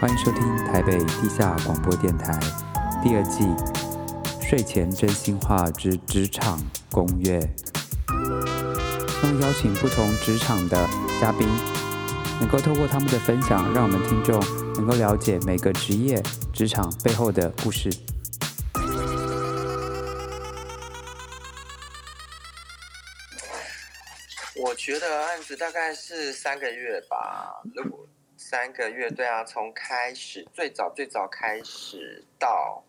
欢迎收听台北地下广播电台第二季睡前真心话之职场攻略，希望邀请不同职场的嘉宾，能够透过他们的分享，让我们听众能够了解每个职业职场背后的故事。我觉得案子大概是三个月吧，如果。三个月，对啊，从开始最早最早开始到，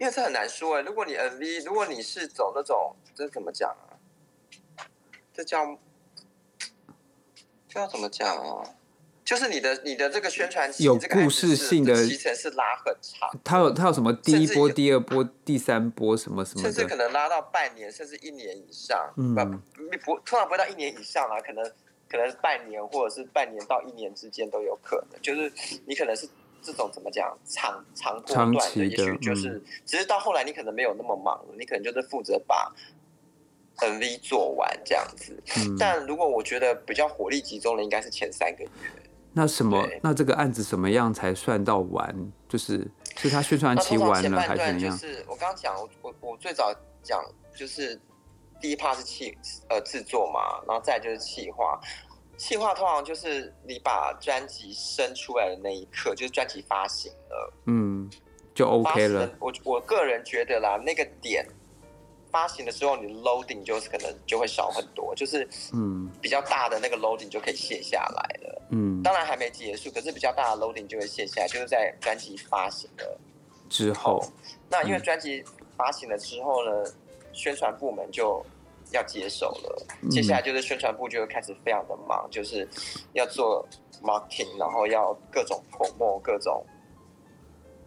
因为这很难说哎。如果你 MV，如果你是走那种，这怎么讲啊？这叫这要怎么讲啊？就是你的你的这个宣传期有故事性的期程是拉很长。它有它有什么第一波、第二波、第三波什么什么，甚至可能拉到半年甚至一年以上。嗯，不不，通常不会到一年以上啊，可能。可能是半年，或者是半年到一年之间都有可能。就是你可能是这种怎么讲长长波段的，的也许就是，嗯、只是到后来你可能没有那么忙了，你可能就是负责把 MV 做完这样子。嗯、但如果我觉得比较火力集中的，应该是前三个月。那什么？那这个案子什么样才算到完？就是是他宣传期完了还是怎样？就是我刚刚讲，我我最早讲就是。第一 part 是企呃制作嘛，然后再就是企划，企划通常就是你把专辑生出来的那一刻，就是专辑发行了，嗯，就 OK 了。我我个人觉得啦，那个点发行的时候，你 loading 就是可能就会少很多，就是嗯比较大的那个 loading 就可以卸下来了，嗯，当然还没结束，可是比较大的 loading 就会卸下来，就是在专辑发行了之后。那因为专辑发行了之后呢？嗯宣传部门就要接手了，接下来就是宣传部就会开始非常的忙，就是要做 marketing，然后要各种 promo，各种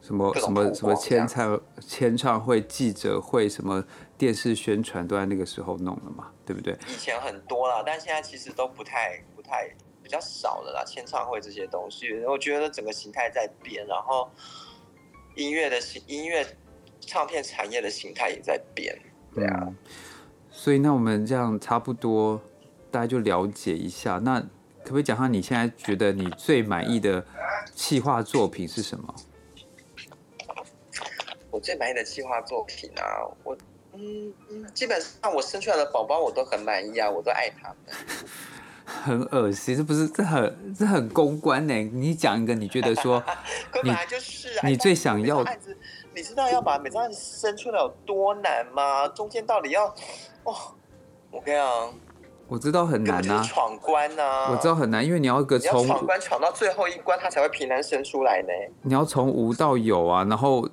什么什么什么签唱签唱会、记者会、什么电视宣传都在那个时候弄了嘛，对不对？以前很多啦，但现在其实都不太不太比较少了啦。签唱会这些东西，我觉得整个形态在变，然后音乐的形音乐唱片产业的形态也在变。对啊、嗯，所以那我们这样差不多，大家就了解一下。那可不可以讲下你现在觉得你最满意的企划作品是什么？我最满意的企划作品啊，我嗯，基本上我生出来的宝宝我都很满意啊，我都爱他们。很恶心，这不是这很这很公关呢？你讲一个，你觉得说 你就是你最想要。你知道要把每张案生出来有多难吗？中间到底要，哦，我跟你讲，我知道很难啊，闯关啊，我知道很难，因为你要个从闯关闯到最后一关，它才会平安生出来呢。你要从无到有啊，然后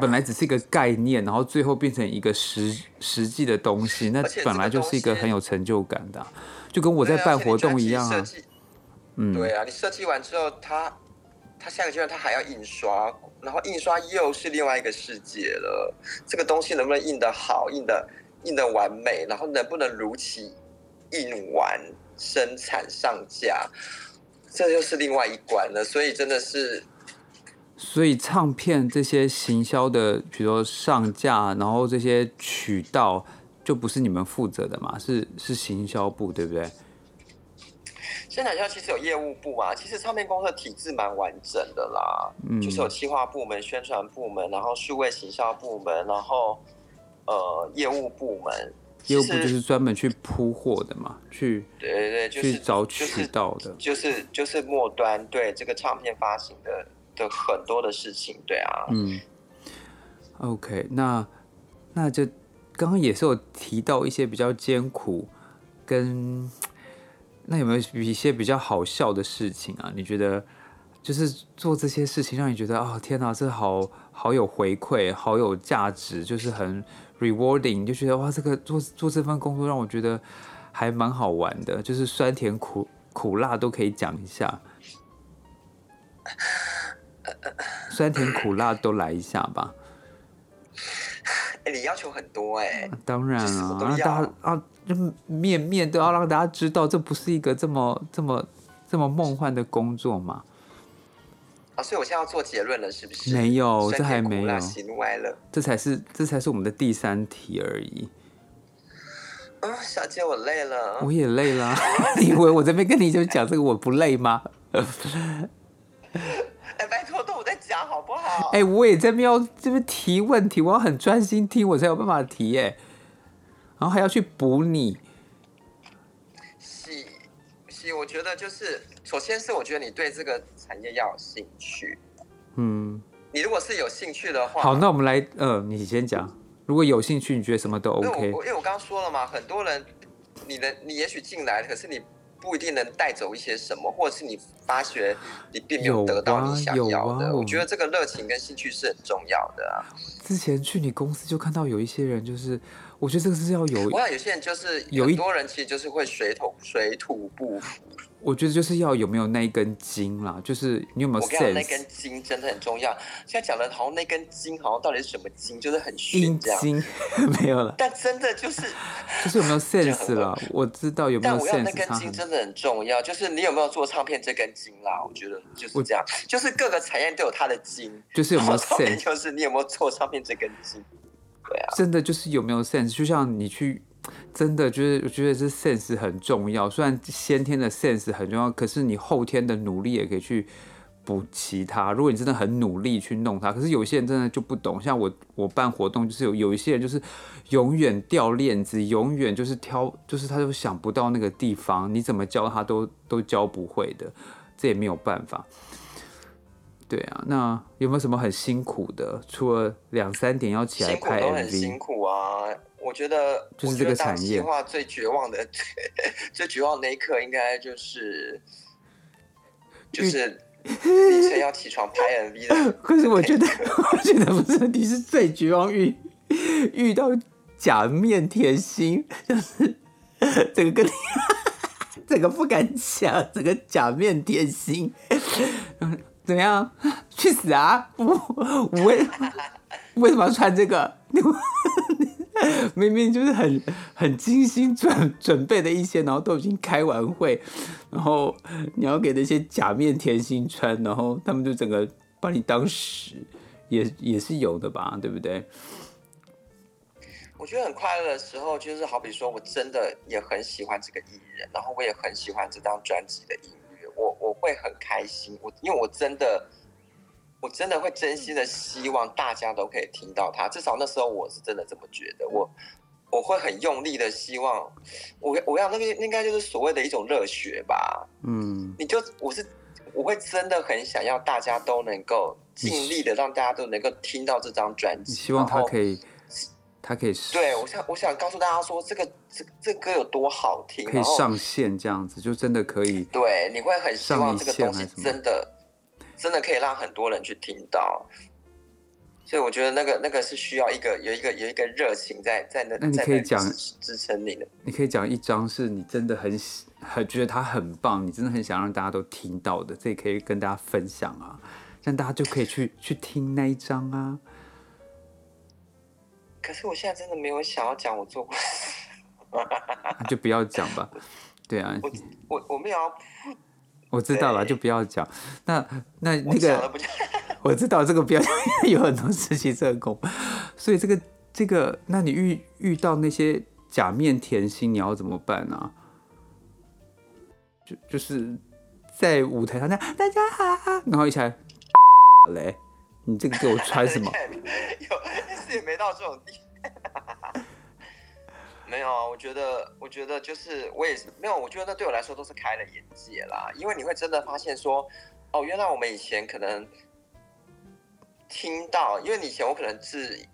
本来只是一个概念，然后最后变成一个实实际的东西，那本来就是一个很有成就感的，就跟我在办活动一样啊。嗯，对啊，你设计完之后，它它下个阶段它还要印刷。然后印刷又是另外一个世界了，这个东西能不能印得好，印得印得完美，然后能不能如期印完生产上架，这又是另外一关了。所以真的是，所以唱片这些行销的，比如说上架，然后这些渠道就不是你们负责的嘛？是是行销部，对不对？生产销其实有业务部啊，其实唱片公司的体制蛮完整的啦，嗯，就是有企划部门、宣传部门，然后数位行销部门，然后呃业务部门，业务部就是专门去铺货的嘛，去对对对，就是、去找渠道的，就是、就是、就是末端对这个唱片发行的的很多的事情，对啊，嗯，OK，那那就刚刚也是有提到一些比较艰苦跟。那有没有一些比较好笑的事情啊？你觉得就是做这些事情让你觉得哦，天哪，这好好有回馈，好有价值，就是很 rewarding，你就觉得哇，这个做做这份工作让我觉得还蛮好玩的，就是酸甜苦苦辣都可以讲一下，酸甜苦辣都来一下吧。哎，你要求很多哎、欸，当然了，让大家啊，就面面都要让大家知道，这不是一个这么这么这么梦幻的工作嘛。啊，所以我现在要做结论了，是不是？没有，这还没有，这才是这才是我们的第三题而已。啊、哦，小姐，我累了，我也累了。你以为我这边跟你就讲这个我不累吗？哎、欸，我也在喵这边提问题，我要很专心听，我才有办法提耶。然后还要去补你。是是，我觉得就是，首先是我觉得你对这个产业要有兴趣。嗯。你如果是有兴趣的话，好，那我们来，呃，你先讲。如果有兴趣，你觉得什么都 OK。因为我刚刚说了嘛，很多人，你的你也许进来，可是你。不一定能带走一些什么，或者是你发觉你并没有得到你想要的。啊啊、我觉得这个热情跟兴趣是很重要的啊。之前去你公司就看到有一些人，就是我觉得这个是要有，我想有些人就是有很多人其实就是会水土水土不服。我觉得就是要有没有那一根筋啦，就是你有没有 sense？我跟你讲，那根筋真的很重要。现在讲的好像那根筋好像到底是什么筋，就是很虚这样。筋 没有了。但真的就是就是有没有 sense 了？我知道有没有 sense。但我要那根筋真的很重要，就是你有没有做唱片这根筋啦？我觉得就是这样，就是各个产业都有它的筋，就是有没有 sense？就是你有没有做唱片这根筋？真的就是有没有 sense？就像你去。真的就是，我觉得这 sense 很重要。虽然先天的 sense 很重要，可是你后天的努力也可以去补齐它。如果你真的很努力去弄它，可是有些人真的就不懂。像我，我办活动就是有有一些人就是永远掉链子，永远就是挑，就是他都想不到那个地方，你怎么教他都都教不会的，这也没有办法。对啊，那有没有什么很辛苦的？除了两三点要起来拍 MV，很辛苦啊。我觉得就是这个产业话最绝望的，最绝望的那一刻，应该就是就是凌晨要起床拍 MV 的。可是我觉得，我觉得不是，你是最绝望遇遇到假面甜心，就是这个跟你这个不敢讲，这个假面甜心，怎么样？去死啊！我我为为什么要穿这个？明明就是很很精心准准备的一些，然后都已经开完会，然后你要给那些假面甜心穿，然后他们就整个把你当屎，也也是有的吧，对不对？我觉得很快乐的时候，就是好比说我真的也很喜欢这个艺人，然后我也很喜欢这张专辑的音，我我会很开心，我因为我真的。我真的会真心的希望大家都可以听到他，至少那时候我是真的这么觉得。我我会很用力的希望，我我要那个应该就是所谓的一种热血吧。嗯，你就我是我会真的很想要大家都能够尽力的让大家都能够听到这张专辑。希望他可以，他可以。对，我想我想告诉大家说，这个这这歌有多好听，可以上线这样子，就真的可以。对，你会很希望这个东西真的。真的可以让很多人去听到，所以我觉得那个那个是需要一个有一个有一个热情在在那。那你可以讲支撑你的，你可以讲一张是你真的很很觉得它很棒，你真的很想让大家都听到的，这也可以跟大家分享啊，这样大家就可以去去听那一张啊。可是我现在真的没有想要讲我做过，那就不要讲吧。对啊，我我我没有要。我知道了，就不要讲。那那那个，我，我知道这个不要讲，有很多事情是很恐怖。所以这个这个，那你遇遇到那些假面甜心，你要怎么办呢？就就是在舞台上那大家好，然后一起来嘞，你这个给我猜什么？有，但是也没到这种地。没有啊，我觉得，我觉得就是我也是没有，我觉得那对我来说都是开了眼界啦，因为你会真的发现说，哦，原来我们以前可能听到，因为你以前我可能是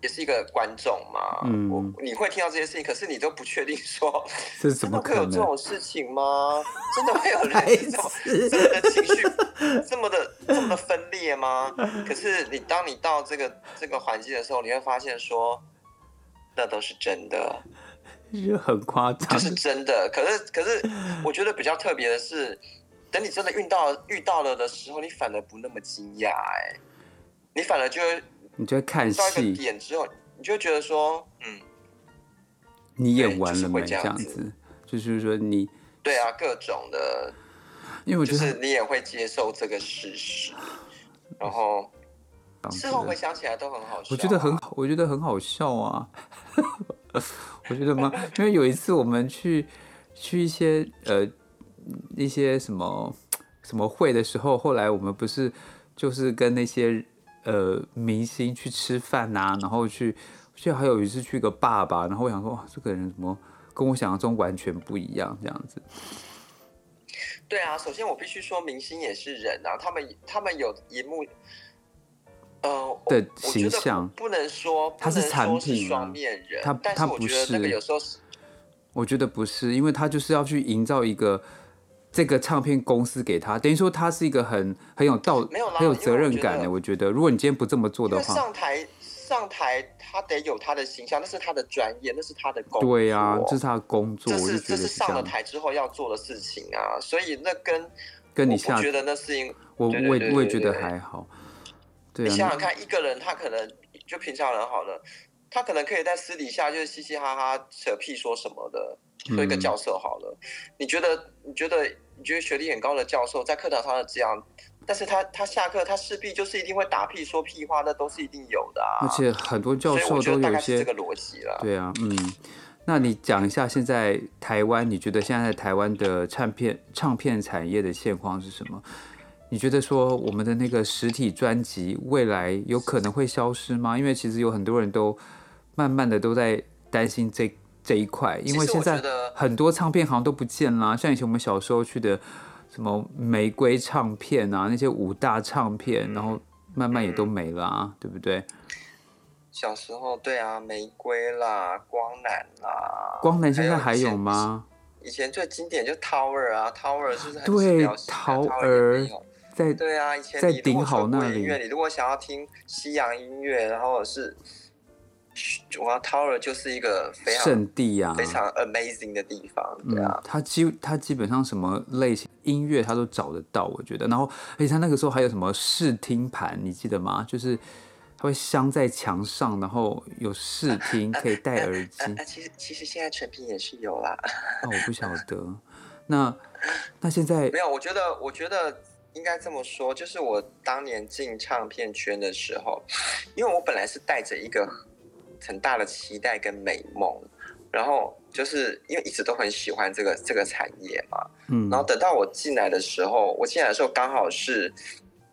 也是一个观众嘛，嗯，我你会听到这些事情，可是你都不确定说，这 是怎么可能？真的会有这种事情吗？真的会有人这种这么的情绪这么的这么的分裂吗？可是你当你到这个这个环境的时候，你会发现说。那都是真的，就很夸张，就是真的。可是，可是，我觉得比较特别的是，等你真的遇到遇到了的时候，你反而不那么惊讶，哎，你反而就会，你就会看戏，到一个点之后，你就会觉得说，嗯，你演完了没？这样子，就是说你，对啊，各种的，因为我觉得就是你也会接受这个事实，然后。事后回想起来都很好笑，啊，我觉得很好，我觉得很好笑啊！我觉得吗？因为有一次我们去去一些呃一些什么什么会的时候，后来我们不是就是跟那些呃明星去吃饭啊，然后去，就还有一次去个爸爸，然后我想说哇，这个人怎么跟我想象中完全不一样这样子。对啊，首先我必须说，明星也是人啊，他们他们有荧幕。呃，的形象不能说他是产品，双面人，他他不是。有时候是，我觉得不是，因为他就是要去营造一个这个唱片公司给他，等于说他是一个很很有道，没有很有责任感的。我觉得，如果你今天不这么做的话，上台上台他得有他的形象，那是他的专业，那是他的工作。对啊，这是他的工作，这是这是上了台之后要做的事情啊。所以那跟跟你下，我觉得那是因我我也我也觉得还好。你想想看，一个人他可能就平常人好了，他可能可以在私底下就是嘻嘻哈哈扯屁说什么的，做一个教授好了。嗯、你觉得？你觉得？你觉得学历很高的教授在课堂上这样，但是他他下课他势必就是一定会打屁说屁话，那都是一定有的啊。而且很多教授都有一些这个逻辑了。对啊，嗯，那你讲一下现在台湾，你觉得现在台湾的唱片唱片产业的现况是什么？你觉得说我们的那个实体专辑未来有可能会消失吗？因为其实有很多人都慢慢的都在担心这这一块，因为现在很多唱片好像都不见了，像以前我们小时候去的什么玫瑰唱片啊，那些五大唱片，然后慢慢也都没了啊，对不对？小时候对啊，玫瑰啦，光南啦，光南现在还有吗？以前最经典就 Tower 啊，Tower 是很对 Tower。在对啊，以前在顶好那里。你如果想要听西洋音乐，然后是，哇，Tower 就是一个非常圣地啊，非常 amazing 的地方。对啊，他、嗯、基他基本上什么类型音乐他都找得到，我觉得。然后，而且他那个时候还有什么试听盘，你记得吗？就是他会镶在墙上，然后有试听，可以戴耳机。那啊啊啊、其实其实现在成品也是有啦。哦，我不晓得。那那现在没有，我觉得我觉得。应该这么说，就是我当年进唱片圈的时候，因为我本来是带着一个很大的期待跟美梦，然后就是因为一直都很喜欢这个这个产业嘛，嗯，然后等到我进来的时候，我进来的时候刚好是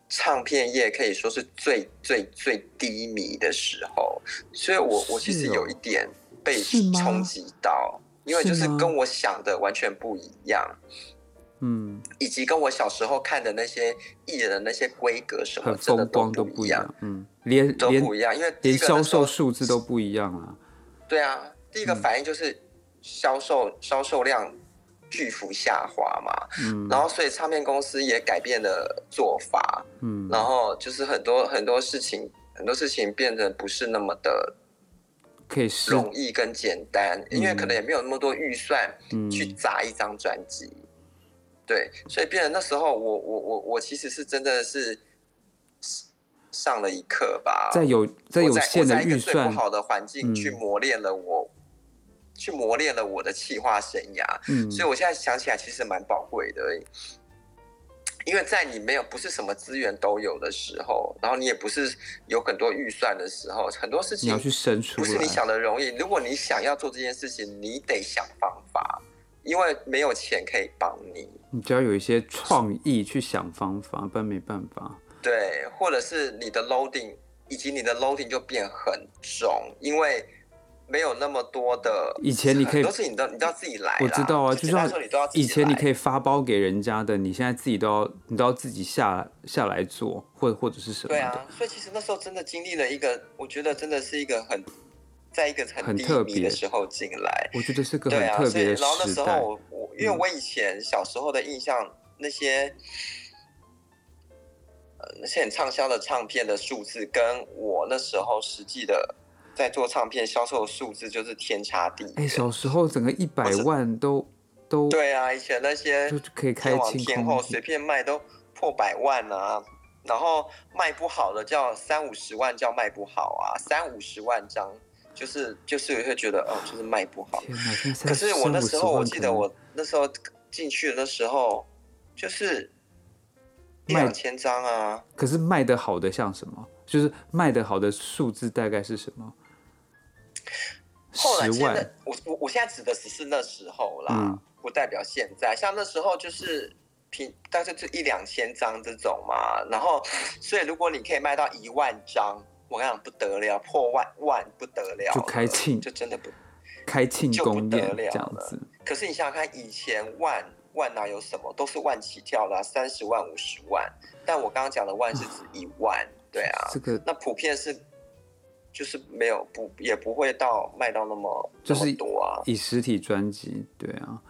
唱片业可以说是最最最低迷的时候，所以我我其实有一点被冲击到，因为就是跟我想的完全不一样。嗯，以及跟我小时候看的那些艺人的那些规格什么，真的都不一样。嗯，连都不一样，因为连销售数字都不一样啊。对啊，第一个反应就是销售销售量巨幅下滑嘛。嗯，然后所以唱片公司也改变了做法。嗯，然后就是很多很多事情，很多事情变得不是那么的可以容易跟简单，因为可能也没有那么多预算去砸一张专辑。对，所以变成那时候我，我我我我其实是真的是上了一课吧，在有在有限的预算不好的环境去磨练了我，嗯、去磨练了我的企划生涯。嗯，所以我现在想起来其实蛮宝贵的，因为在你没有不是什么资源都有的时候，然后你也不是有很多预算的时候，很多事情你要去生出，不是你想的容易。如果你想要做这件事情，你得想方法。因为没有钱可以帮你，你只要有一些创意去想方法，不然没办法。对，或者是你的 loading 以及你的 loading 就变很重，因为没有那么多的。以前你可以都是你都你都要自己来。我知道啊，就算以前你可以发包给人家的，你现在自己都要你都要自己下下来做，或者或者是什么？对啊，所以其实那时候真的经历了一个，我觉得真的是一个很。在一个很低迷的时候进来，我觉得是个很特别的时代。然后那时候我我，因为我以前小时候的印象，嗯、那些呃那些很畅销的唱片的数字，跟我那时候实际的在做唱片销售的数字就是天差地远。哎，小时候整个一百万都都对啊，以前那些就可以开往天后随便卖都破百万啊，然后卖不好的叫三五十万叫卖不好啊，三五十万张。就是就是会觉得哦，就是卖不好。可是我那时候我记得我那时候进去的时候，就是一两千张啊。可是卖的好的像什么？就是卖的好的数字大概是什么？后来现在我我我现在指的只是那时候啦，嗯、不代表现在。像那时候就是平，大概就一两千张这种嘛。然后，所以如果你可以卖到一万张，我跟你讲不得了，破万万不得了，就开庆，就真的不开庆功宴了这样子。可是你想想看，以前万万哪有什么，都是万起跳啦，三十万、五十万。但我刚刚讲的万是指一万，啊对啊，这个那普遍是。就是没有不也不会到卖到那么就是多啊，以实体专辑对啊，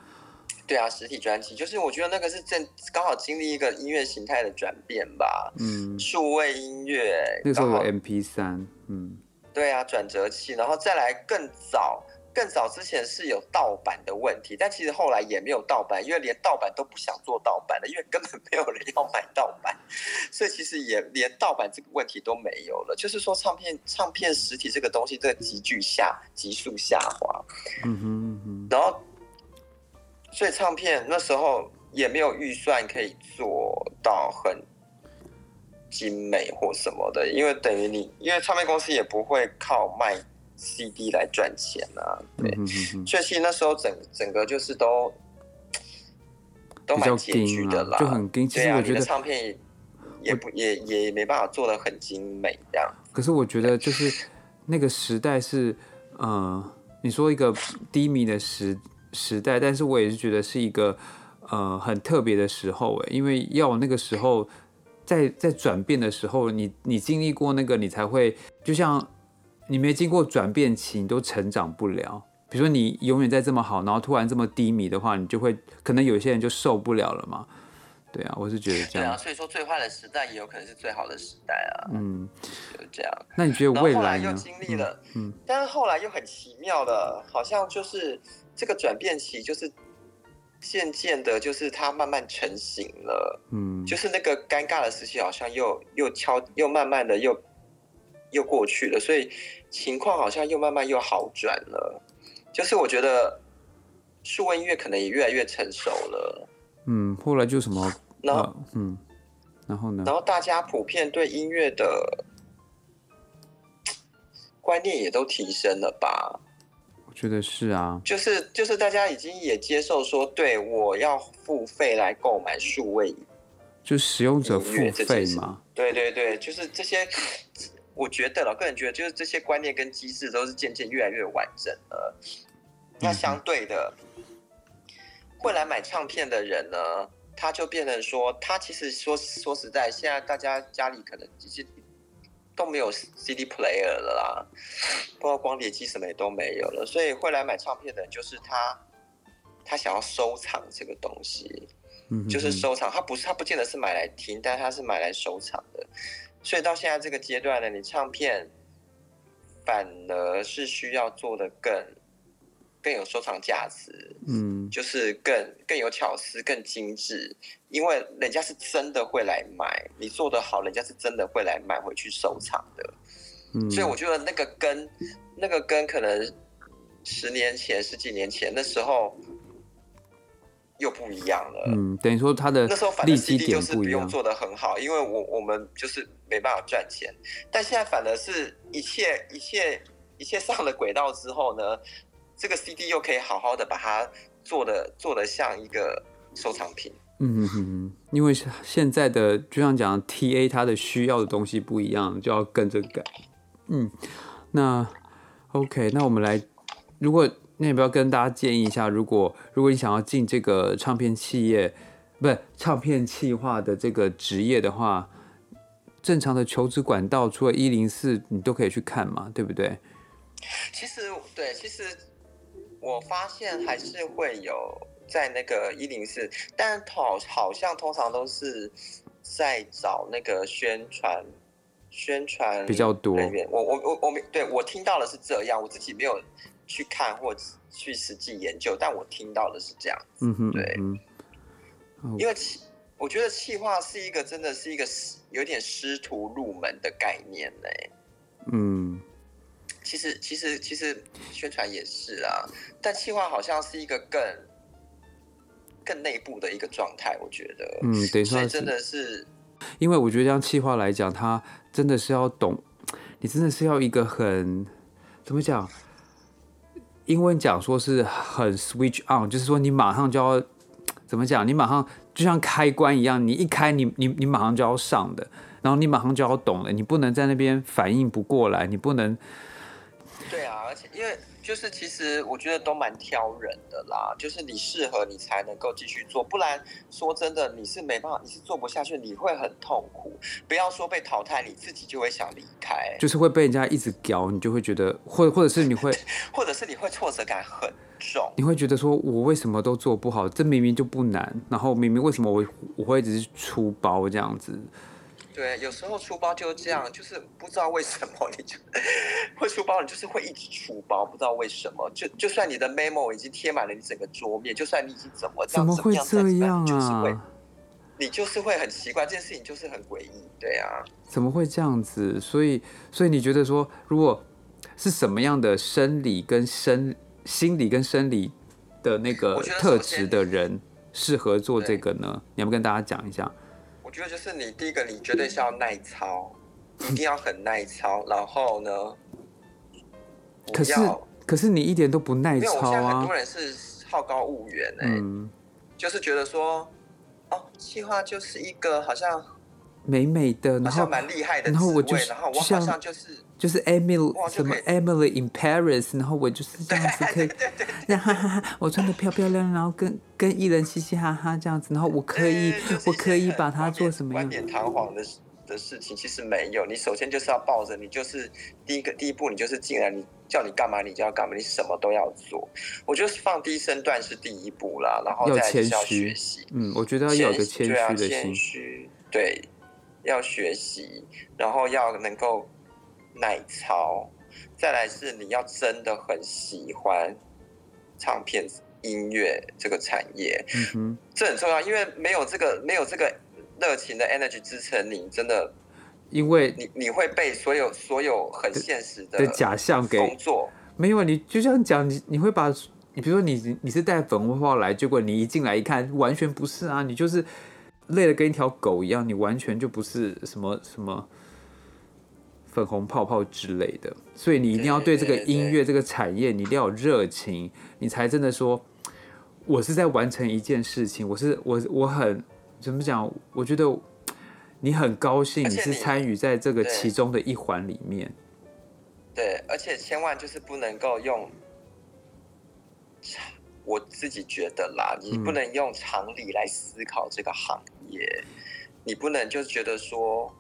对啊，实体专辑就是我觉得那个是正刚好经历一个音乐形态的转变吧，嗯，数位音乐那时候有 MP 三，嗯，对啊，转折器，然后再来更早。更早之前是有盗版的问题，但其实后来也没有盗版，因为连盗版都不想做盗版了，因为根本没有人要买盗版，所以其实也连盗版这个问题都没有了。就是说，唱片唱片实体这个东西在急剧下急速下滑，嗯哼嗯哼，然后所以唱片那时候也没有预算可以做到很精美或什么的，因为等于你，因为唱片公司也不会靠卖。CD 来赚钱啊，对，嗯、哼哼，所以其实那时候整整个就是都都蛮拮据的啦，就很拮据。对啊，我觉得唱片也不也也没办法做的很精美这样。可是我觉得就是那个时代是，呃，你说一个低迷的时时代，但是我也是觉得是一个呃很特别的时候哎，因为要那个时候在在转变的时候，你你经历过那个，你才会就像。你没经过转变期，你都成长不了。比如说，你永远在这么好，然后突然这么低迷的话，你就会可能有些人就受不了了嘛。对啊，我是觉得这样。对啊，所以说最坏的时代也有可能是最好的时代啊。嗯，就是这样。那你觉得未来呢？后来又经历了，嗯，但是后来又很奇妙的，好像就是这个转变期，就是渐渐的，就是它慢慢成型了。嗯，就是那个尴尬的时期，好像又又敲，又慢慢的又。又过去了，所以情况好像又慢慢又好转了。就是我觉得数位音乐可能也越来越成熟了。嗯，后来就什么？那、啊、嗯，然后呢？然后大家普遍对音乐的观念也都提升了吧？我觉得是啊。就是就是大家已经也接受说，对，我要付费来购买数位，就使用者付费嘛。对对对，就是这些。我觉得，我个人觉得，就是这些观念跟机制都是渐渐越来越完整了。那相对的，会来买唱片的人呢，他就变成说，他其实说说实在，现在大家家里可能其实都没有 CD player 了啦，包括光碟机什么也都没有了，所以会来买唱片的人，就是他，他想要收藏这个东西，就是收藏，他不是他不见得是买来听，但他是买来收藏的。所以到现在这个阶段呢，你唱片反而是需要做的更更有收藏价值，嗯，就是更更有巧思、更精致，因为人家是真的会来买，你做得好，人家是真的会来买回去收藏的。嗯，所以我觉得那个跟那个跟可能十年前、十几年前那时候。又不一样了，嗯，等于说他的那时候反正 CD 就是不用做的很好，因为我我们就是没办法赚钱，但现在反而是一切一切一切上了轨道之后呢，这个 CD 又可以好好的把它做的做的像一个收藏品，嗯哼哼，因为现在的就像讲 TA 它的需要的东西不一样，就要跟着改，嗯，那 OK，那我们来如果。那要不要跟大家建议一下，如果如果你想要进这个唱片企业，不是唱片企划的这个职业的话，正常的求职管道除了一零四，你都可以去看嘛，对不对？其实对，其实我发现还是会有在那个一零四，但好好像通常都是在找那个宣传宣传比较多。我我我我没对我听到的是这样，我自己没有。去看或去实际研究，但我听到的是这样子，嗯哼，对，嗯、因为气，我觉得气化是一个真的是一个有点师徒入门的概念呢。嗯，其实其实其实宣传也是啊，但气化好像是一个更更内部的一个状态，我觉得，嗯，等于说真的是，因为我觉得像气化来讲，它真的是要懂，你真的是要一个很怎么讲？英文讲说是很 switch on，就是说你马上就要怎么讲？你马上就像开关一样，你一开你，你你马上就要上的，然后你马上就要懂了，你不能在那边反应不过来，你不能。对啊，而且因为。就是其实我觉得都蛮挑人的啦，就是你适合你才能够继续做，不然说真的你是没办法，你是做不下去，你会很痛苦。不要说被淘汰，你自己就会想离开，就是会被人家一直屌，你就会觉得，或或者是你会，或者是你会挫折感很重，你会觉得说我为什么都做不好，这明明就不难，然后明明为什么我我会一直出包这样子。对，有时候出包就这样，就是不知道为什么你就会出包，你就是会一直出包，不知道为什么。就就算你的 memo 已经贴满了你整个桌面，就算你已经怎么怎么会这样啊？就是会，你就是会很奇怪，这件事情就是很诡异，对啊。怎么会这样子？所以所以你觉得说，如果是什么样的生理跟生心理跟生理的那个特质的人适合做这个呢？你要不跟大家讲一下？我觉得就是你第一个，你绝对是要耐操，一定要很耐操。然后呢，可是可是你一点都不耐操啊！我现在很多人是好高骛远哎、就是觉得说，哦，计划就是一个好像。美美的，然后蛮厉害的，然后我就然后我好像就是就是 Emily 什么 Emily in Paris，然后我就是这样子可以，然后哈哈，我穿的漂漂亮亮，然后跟跟艺人嘻嘻哈哈这样子，然后我可以我可以把它做什么样冠冕堂皇的的事情，其实没有。你首先就是要抱着，你就是第一个第一步，你就是进来，你叫你干嘛你就要干嘛，你什么都要做。我觉得放低身段是第一步啦，然后再要学习。嗯，我觉得要有个谦虚的心，对。要学习，然后要能够耐操，再来是你要真的很喜欢唱片音乐这个产业，这很重要，因为没有这个没有这个热情的 energy 支撑你，真的，因为你你会被所有所有很现实的，的假象给工作没有，你就这样讲，你你会把你比如说你你是带粉红泡来，结果你一进来一看，完全不是啊，你就是。累的跟一条狗一样，你完全就不是什么什么粉红泡泡之类的，所以你一定要对这个音乐这个产业，你一定要有热情，你才真的说，我是在完成一件事情，我是我我很怎么讲？我觉得你很高兴，你是参与在这个其中的一环里面。对，而且千万就是不能够用。我自己觉得啦，你不能用常理来思考这个行业，嗯、你不能就觉得说，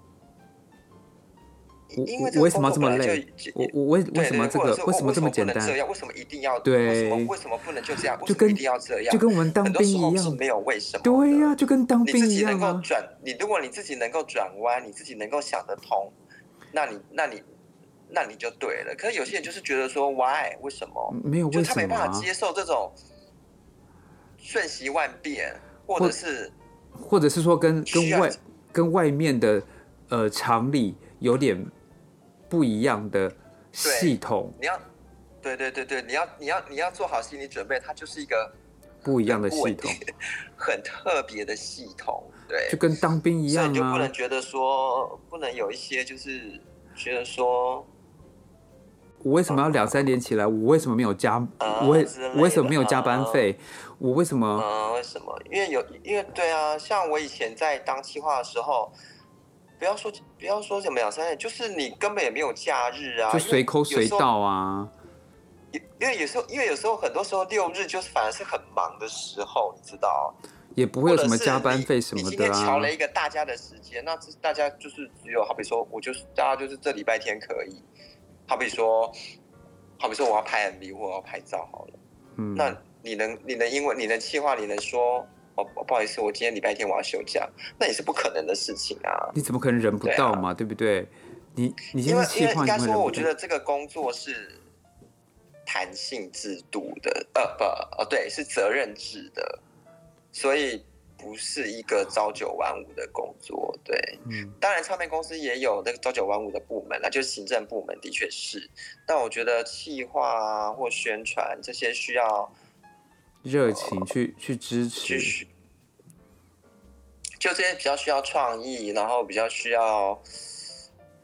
因为为什么这么累？我我为为什么这个为什么这么简单？为什么一定要对？为什么为什么不能就这样？就跟一定要这样？就跟我们当兵一样，是没有为什么？对呀、啊，就跟当兵一样、啊、你自己能够转，你如果你自己能够转弯，你自己能够想得通，那你那你那你就对了。可是有些人就是觉得说，why？为什么？没有为什么、啊？就他没办法接受这种。瞬息万变，或者是，或者是说跟跟外跟外面的呃常理有点不一样的系统，你要对对对对，你要你要你要做好心理准备，它就是一个不一样的系统，很特别的系统，对，就跟当兵一样啊，所以你就不能觉得说不能有一些就是觉得说。我为什么要两三点起来？我为什么没有加？我为我为什么没有加班费？我为什么？嗯，为什么？因为有，因为对啊，像我以前在当企划的时候，不要说不要说什么两三点，就是你根本也没有假日啊，就随口随到啊。因因为有时候，因为有时候很多时候六日就是反而是很忙的时候，你知道？也不会有什么加班费什么的啊。你今天乔了一个大家的时间，那大家就是只有好比说，我就是大家就是这礼拜天可以。好比说，好比说我要拍 MV 或我要拍照好了，嗯，那你能你能因为你能气话，你能说哦，不好意思，我今天礼拜天我要休假，那也是不可能的事情啊。你怎么可能人不到嘛？对，不对？你你因为因为应该说，我觉得这个工作是弹性制度的，呃不哦对，是责任制的，所以。不是一个朝九晚五的工作，对，嗯，当然唱片公司也有那个朝九晚五的部门，那就是行政部门，的确是。但我觉得企划啊或宣传这些需要热情去、呃、去支持，就这些比较需要创意，然后比较需要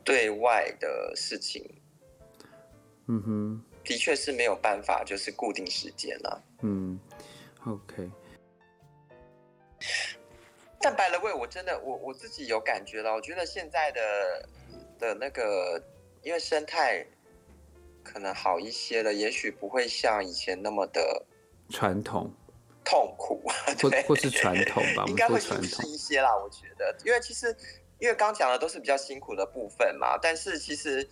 对外的事情，嗯哼，的确是没有办法，就是固定时间了，嗯，OK。但 by the way，我真的我我自己有感觉了，我觉得现在的的那个，因为生态可能好一些了，也许不会像以前那么的传统。痛苦，或或是传统吧，应该会舒适一些啦。我觉得，因为其实，因为刚讲的都是比较辛苦的部分嘛。但是其实，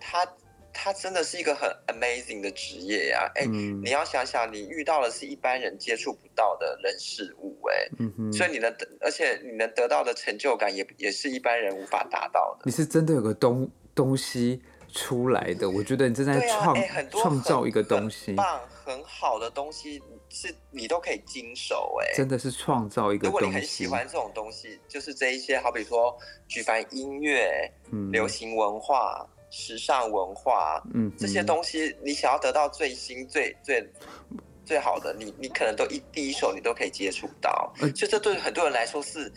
他他真的是一个很 amazing 的职业呀。哎、欸，嗯、你要想想，你遇到的是一般人接触不到的人事物，哎，所以你能，而且你能得到的成就感也也是一般人无法达到的。你是真的有个东东西出来的，我觉得你正在创创、啊欸、造一个东西，很棒，很好的东西。是你都可以经手哎，真的是创造一个东西。如果你很喜欢这种东西，就是这一些，好比说举凡音乐、嗯、流行文化、时尚文化，嗯，这些东西，你想要得到最新、最最最好的，你你可能都一第一手你都可以接触到。所以这对很多人来说是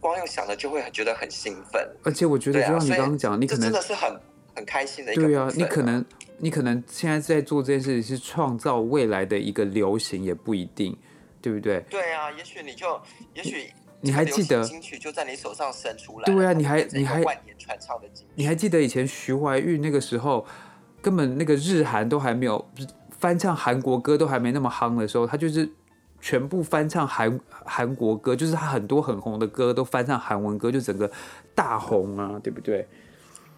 光用想的就会觉得很兴奋。而且我觉得，就像你刚刚讲，你可能真的是很很开心的一个。对啊，你可能。你可能现在在做这件事情，是创造未来的一个流行，也不一定，对不对？对啊，也许你就，也许你还记得金曲就在你手上生出来。对啊，你还你还万年传唱的金曲，你还记得以前徐怀钰那个时候，根本那个日韩都还没有翻唱韩国歌都还没那么夯的时候，他就是全部翻唱韩韩国歌，就是他很多很红的歌都翻唱韩文歌，就整个大红啊，对不对？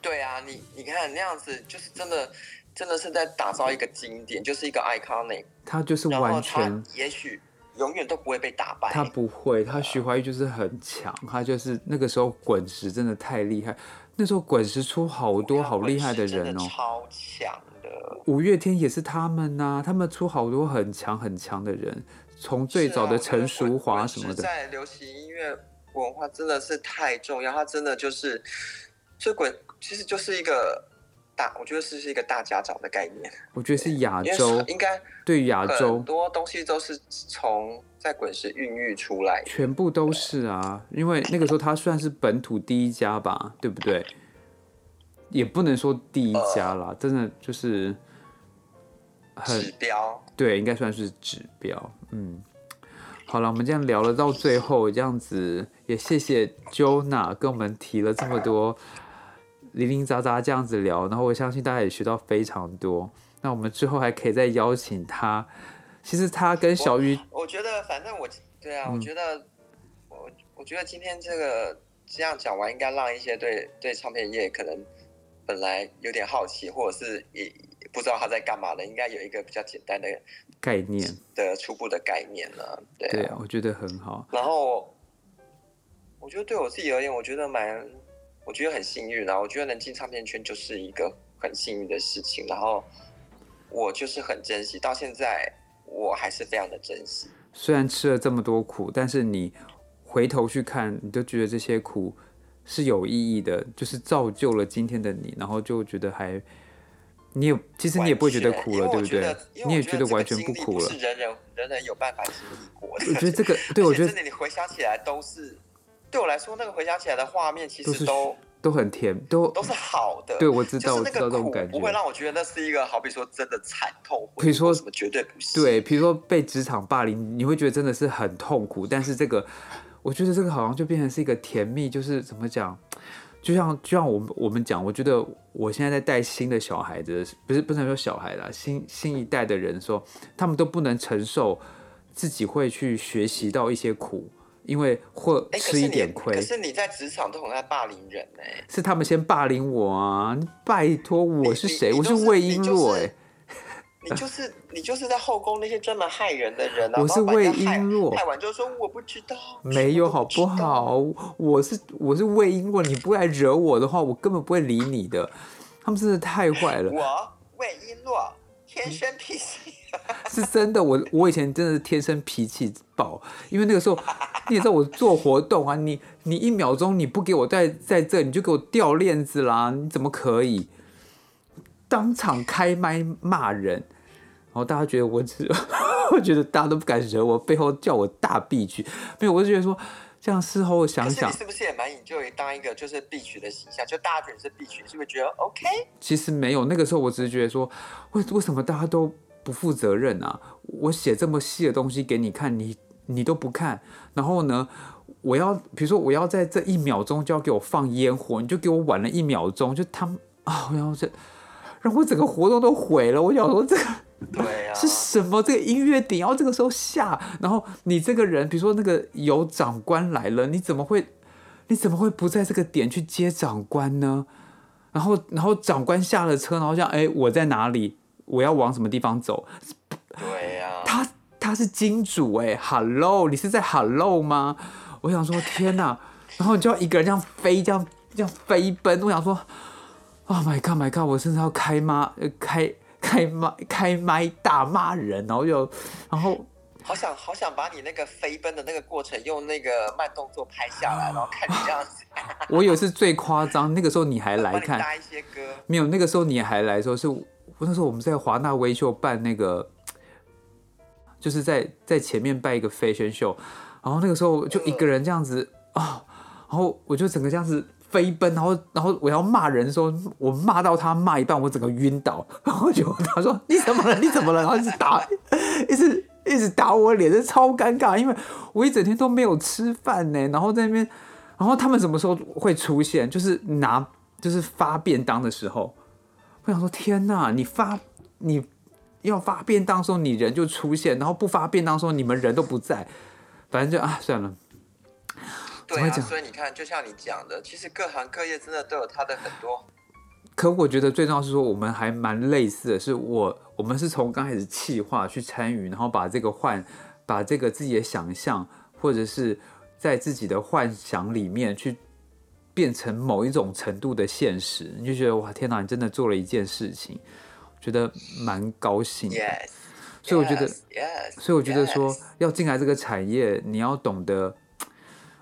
对啊，你你看那样子，就是真的。真的是在打造一个经典，就是一个 iconic。他就是完全，也许永远都不会被打败。他不会，他徐怀钰就是很强，他就是那个时候滚石真的太厉害。那时候滚石出好多好厉害的人哦，超强的。五月天也是他们呐、啊，他们出好多很强很强的人，从最早的陈淑华什么的。在流行音乐文化真的是太重要，他真的就是，所以滚其实就是一个。我觉得是是一个大家长的概念。我觉得是 亚洲，应该对亚洲很多东西都是从在滚石孕育出来，全部都是啊。因为那个时候它算是本土第一家吧，对不对？也不能说第一家啦，呃、真的就是很指标。对，应该算是指标。嗯，好了，我们这样聊了到最后，这样子也谢谢 Jona 跟我们提了这么多。零零杂杂这样子聊，然后我相信大家也学到非常多。那我们之后还可以再邀请他。其实他跟小雨，我觉得反正我对啊，嗯、我觉得我我觉得今天这个这样讲完，应该让一些对对唱片业可能本来有点好奇，或者是也不知道他在干嘛的，应该有一个比较简单的概念的初步的概念了。对啊，对啊，我觉得很好。然后我觉得对我自己而言，我觉得蛮。我觉得很幸运，然后我觉得能进唱片圈就是一个很幸运的事情，然后我就是很珍惜，到现在我还是非常的珍惜。虽然吃了这么多苦，但是你回头去看，你都觉得这些苦是有意义的，就是造就了今天的你，然后就觉得还，你也其实你也不会觉得苦了，对不对？你也觉得完全不苦了。是人人人人有办法经历过的。我觉得这个 对我觉得真的，你回想起来都是。对我来说，那个回想起来的画面，其实都都很甜，都都是好的。对，我知道，就是那个苦不会让我觉得那是一个，好比说真的惨痛。比如说什么绝对不是。对，比如说被职场霸凌，你会觉得真的是很痛苦。但是这个，我觉得这个好像就变成是一个甜蜜，就是怎么讲？就像就像我们我们讲，我觉得我现在在带新的小孩子，不是不能说小孩啦，新新一代的人说，他们都不能承受自己会去学习到一些苦。因为会吃一点亏，可是你在职场都很爱霸凌人呢？是他们先霸凌我啊！拜托，我是谁？我是魏璎珞哎！你就是你就是在后宫那些专门害人的人啊！我是魏璎珞，害完就说我不知道，没有好不好？我是我是魏璎珞，你不来惹我的话，我根本不会理你的。他们真的太坏了。我魏璎珞天生脾气。是真的，我我以前真的是天生脾气暴，因为那个时候你也知道我做活动啊，你你一秒钟你不给我在在这，你就给我掉链子啦，你怎么可以当场开麦骂人？然后大家觉得我只，我觉得大家都不敢惹我，背后叫我大 bitch，没有，我就觉得说。这样事后想想，是不是也蛮引咎于当一个就是 bitch 的形象？就大家觉得是 bitch，是不是觉得 OK？其实没有，那个时候我只是觉得说，为为什么大家都不负责任啊？我写这么细的东西给你看，你你都不看，然后呢，我要，比如说我要在这一秒钟就要给我放烟火，你就给我晚了一秒钟，就他们啊，然后这让我整个活动都毁了。我想说这个。对啊，是什么？这个音乐点要这个时候下，然后你这个人，比如说那个有长官来了，你怎么会，你怎么会不在这个点去接长官呢？然后，然后长官下了车，然后这样，哎，我在哪里？我要往什么地方走？对呀、啊，他他是金主哎，Hello，你是在 Hello 吗？我想说天哪，然后你就要一个人这样飞，这样这样飞奔。我想说，Oh my God，My God，我甚至要开妈？开。开麦开麦大骂人，然后又，然后好想好想把你那个飞奔的那个过程用那个慢动作拍下来，然后看你这样子。我以为是最夸张，那个时候你还来看。搭一些歌。没有，那个时候你还来的时我，那时候我们在华纳威秀办那个，就是在在前面办一个 fashion show，然后那个时候就一个人这样子啊、哦，然后我就整个这样子。飞奔，然后，然后我要骂人的时候，我骂到他骂一半，我整个晕倒，然后就他说你怎么了？你怎么了？然后一直打，一直一直打我脸，这超尴尬，因为我一整天都没有吃饭呢。然后在那边，然后他们什么时候会出现？就是拿，就是发便当的时候。我想说，天哪！你发你要发便当的时候，你人就出现，然后不发便当的时候，你们人都不在。反正就啊，算了。对啊，所以你看，就像你讲的，其实各行各业真的都有它的很多。可我觉得最重要是说，我们还蛮类似的是，我我们是从刚开始企划去参与，然后把这个幻，把这个自己的想象，或者是在自己的幻想里面去变成某一种程度的现实，你就觉得哇，天哪，你真的做了一件事情，觉得蛮高兴的。Yes, 所以我觉得，yes, 所以我觉得说.要进来这个产业，你要懂得。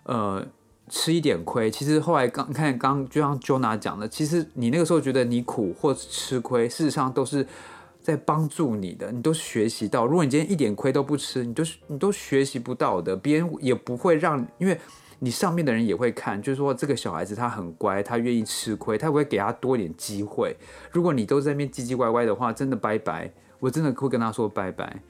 呃，吃一点亏，其实后来刚看刚就像 Jona 讲的，其实你那个时候觉得你苦或吃亏，事实上都是在帮助你的，你都学习到。如果你今天一点亏都不吃，你都你都学习不到的，别人也不会让，因为你上面的人也会看，就是说这个小孩子他很乖，他愿意吃亏，他会给他多一点机会。如果你都在那边唧唧歪歪的话，真的拜拜，我真的会跟他说拜拜。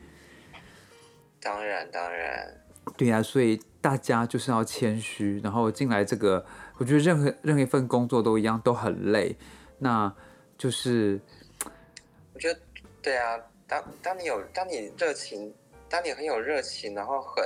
当然，当然，对呀、啊，所以。大家就是要谦虚，然后进来这个，我觉得任何任何一份工作都一样，都很累。那就是，我觉得对啊，当当你有当你热情，当你很有热情，然后很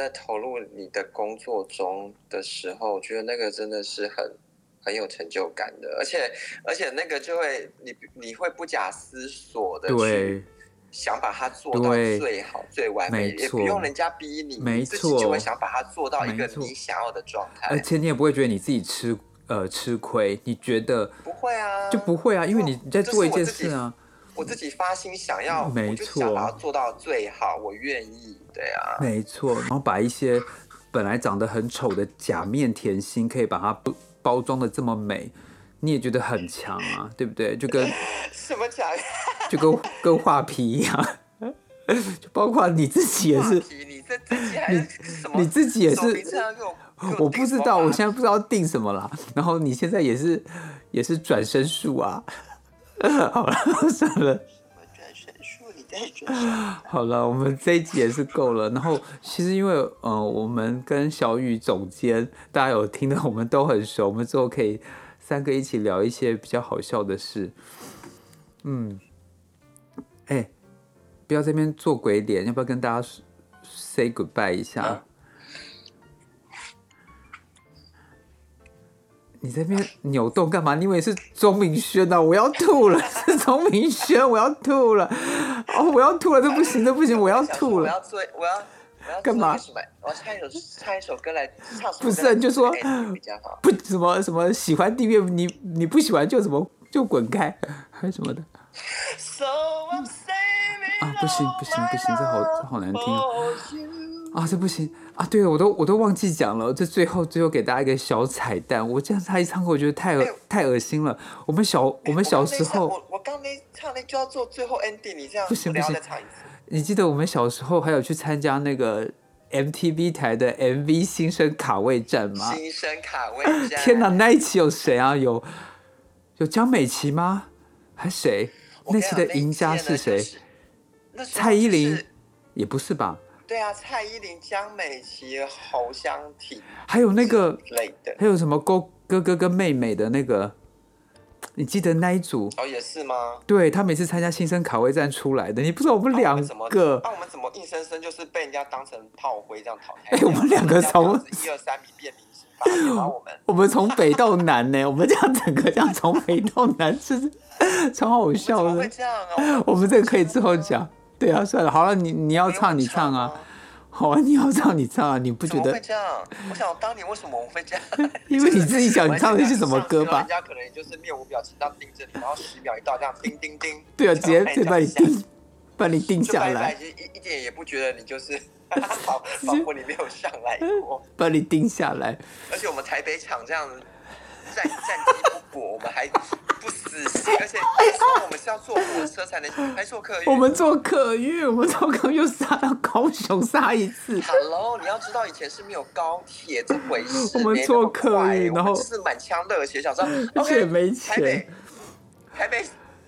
在投入你的工作中的时候，我觉得那个真的是很很有成就感的，而且而且那个就会你你会不假思索的去。想把它做到最好、最完美，也不用人家逼你，没错，你自己就会想把它做到一个你想要的状态。而且你也不会觉得你自己吃呃吃亏，你觉得不会啊，就不会啊，因为你在做一件事啊。我自己发心想要，没错，把它做到最好，我愿意，对啊，没错。然后把一些本来长得很丑的假面甜心，可以把它包包装的这么美。你也觉得很强啊，对不对？就跟 什么强？就跟跟画皮一样，就包括你自己也是。你这自己还是什么？你自己也是。我不知道，我现在不知道定什么啦。然后你现在也是也是转身术啊。好了，算了。好了，我们这一集也是够了。然后其实因为呃，我们跟小雨总监，大家有听的，我们都很熟，我们之后可以。三个一起聊一些比较好笑的事，嗯，哎、欸，不要这边做鬼脸，要不要跟大家 say goodbye 一下？啊、你这边扭动干嘛？你以为是钟明轩啊？我要吐了，是钟明轩，我要吐了，哦，我要吐了，这不行，这不行，我要吐了，我要做，我要。干嘛？我要唱一首唱一首歌来唱。不是，你就说不什么什么喜欢订阅你你不喜欢就什么就滚开还是什么的。啊不行不行不行，这好这好难听啊！这不行啊！对了，我都我都忘记讲了，这最后最后给大家一个小彩蛋。我这样他一唱歌，我觉得太恶太恶心了。我们小我们小时候，唱那就要做最后 ending，你这样不行不行。你记得我们小时候还有去参加那个 MTV 台的 MV 新生卡位战吗？新生卡位战！天哪，那一期有谁啊？有有江美琪吗？还谁？那期的赢家是谁？就是、蔡依林？也不是吧？对啊，蔡依林、江美琪、侯湘婷，还有那个，还有什么哥哥哥跟妹妹的那个，你记得那一组？哦，也是吗？对，他每次参加新生卡位战出来的，你不知道我们两个，那、啊、我们怎么硬生生就是被人家当成炮灰这样淘汰？哎，我们两个从一二三名变明星，把我们我们从北到南呢，我们这样整个这样从北到南是超好笑的。会这样啊？我们这个可以之后讲。对啊，算了，好了，你你要唱你唱啊，好啊，你要唱你唱啊，你不觉得？会这样？我想当年为什么我们会这样？因为你自己想你唱的是什么歌吧？人家可能也就是面无表情，到盯着你，然后十秒一到，这样叮叮叮。对啊，直接可以把你定，把你定下来。一一点也不觉得你就是，仿仿佛你没有上来过。把你定下来。而且我们台北场这样战战绩不果，我们还。不死心，而且说我们是要坐火车才能，还坐客运。我们坐客运，我们坐客运又杀到高雄杀一次。Hello，你要知道以前是没有高铁这回事，我们坐客运，然后是满腔热血，想说 而且没钱。台北，台北，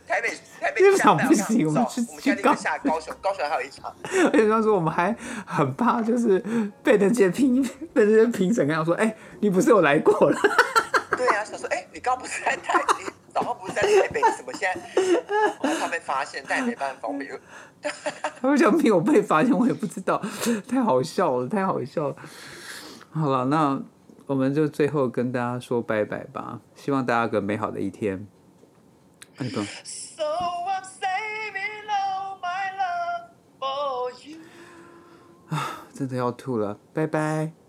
台北，台北场不行，我们去我们现在立刻下高雄，高雄还有一场。而且当时我们还很怕，就是被那些评被那些评审跟他说，哎、欸，你不是有来过了？对呀、啊，想说，哎、欸，你刚不是在台北？然后不是在台北，怎么现在我怕被发现？但也没办法，我们有。为什么没有被发现？我也不知道，太好笑了，太好笑了。好了，那我们就最后跟大家说拜拜吧。希望大家有个美好的一天。那个。So I'm saving all my love for you. 啊，真的要吐了，拜拜。